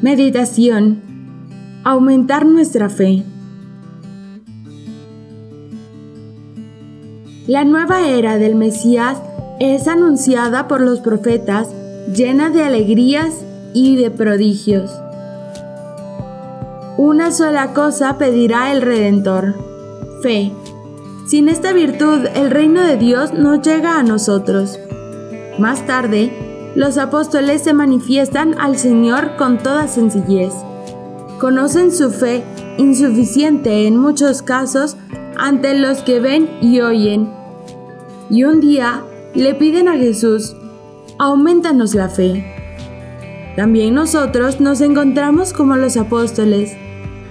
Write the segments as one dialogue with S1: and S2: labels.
S1: Meditación. Aumentar nuestra fe. La nueva era del Mesías es anunciada por los profetas llena de alegrías y de prodigios. Una sola cosa pedirá el Redentor, fe. Sin esta virtud el reino de Dios no llega a nosotros. Más tarde, los apóstoles se manifiestan al Señor con toda sencillez. Conocen su fe insuficiente en muchos casos ante los que ven y oyen. Y un día le piden a Jesús, aumentanos la fe. También nosotros nos encontramos como los apóstoles.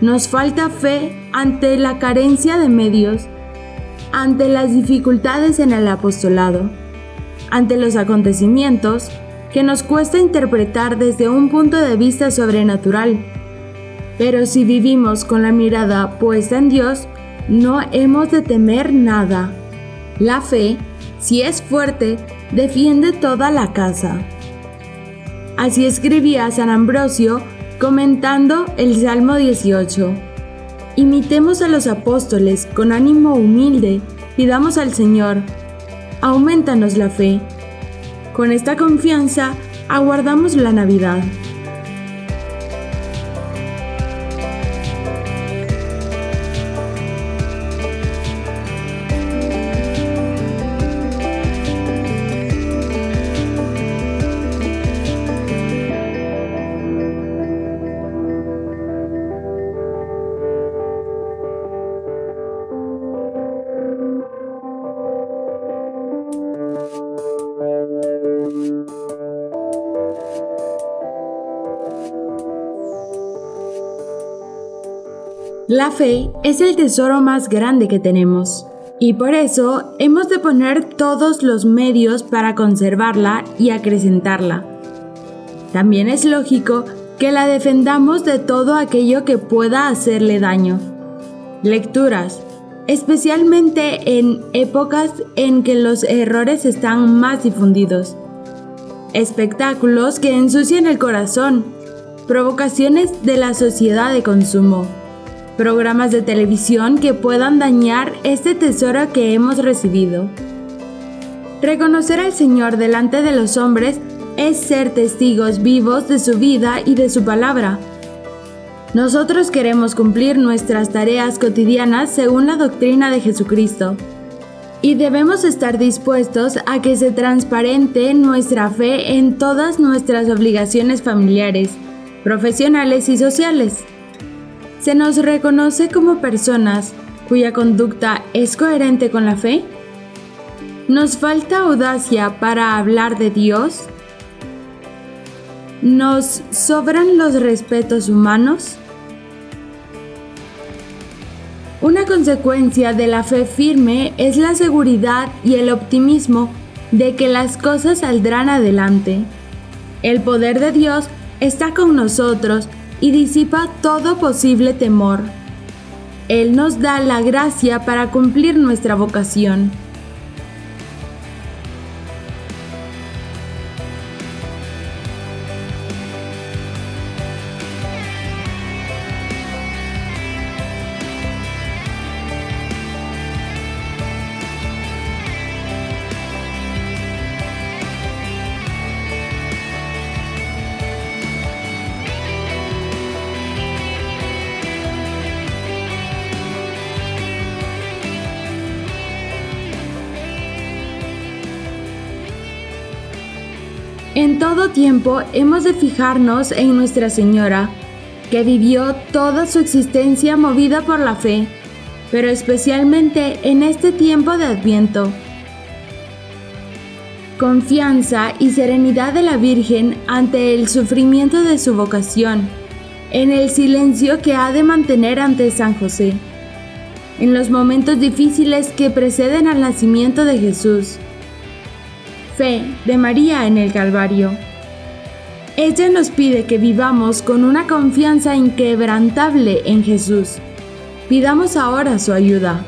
S1: Nos falta fe ante la carencia de medios, ante las dificultades en el apostolado, ante los acontecimientos que nos cuesta interpretar desde un punto de vista sobrenatural. Pero si vivimos con la mirada puesta en Dios, no hemos de temer nada. La fe, si es fuerte, defiende toda la casa. Así escribía San Ambrosio comentando el Salmo 18. Imitemos a los apóstoles con ánimo humilde, pidamos al Señor, aumentanos la fe. Con esta confianza, aguardamos la Navidad. La fe es el tesoro más grande que tenemos y por eso hemos de poner todos los medios para conservarla y acrecentarla. También es lógico que la defendamos de todo aquello que pueda hacerle daño. Lecturas, especialmente en épocas en que los errores están más difundidos. Espectáculos que ensucian el corazón. Provocaciones de la sociedad de consumo programas de televisión que puedan dañar este tesoro que hemos recibido. Reconocer al Señor delante de los hombres es ser testigos vivos de su vida y de su palabra. Nosotros queremos cumplir nuestras tareas cotidianas según la doctrina de Jesucristo y debemos estar dispuestos a que se transparente nuestra fe en todas nuestras obligaciones familiares, profesionales y sociales se nos reconoce como personas cuya conducta es coherente con la fe? ¿Nos falta audacia para hablar de Dios? ¿Nos sobran los respetos humanos? Una consecuencia de la fe firme es la seguridad y el optimismo de que las cosas saldrán adelante. El poder de Dios está con nosotros y disipa todo posible temor. Él nos da la gracia para cumplir nuestra vocación. En todo tiempo hemos de fijarnos en Nuestra Señora, que vivió toda su existencia movida por la fe, pero especialmente en este tiempo de Adviento. Confianza y serenidad de la Virgen ante el sufrimiento de su vocación, en el silencio que ha de mantener ante San José, en los momentos difíciles que preceden al nacimiento de Jesús fe de María en el Calvario. Ella nos pide que vivamos con una confianza inquebrantable en Jesús. Pidamos ahora su ayuda.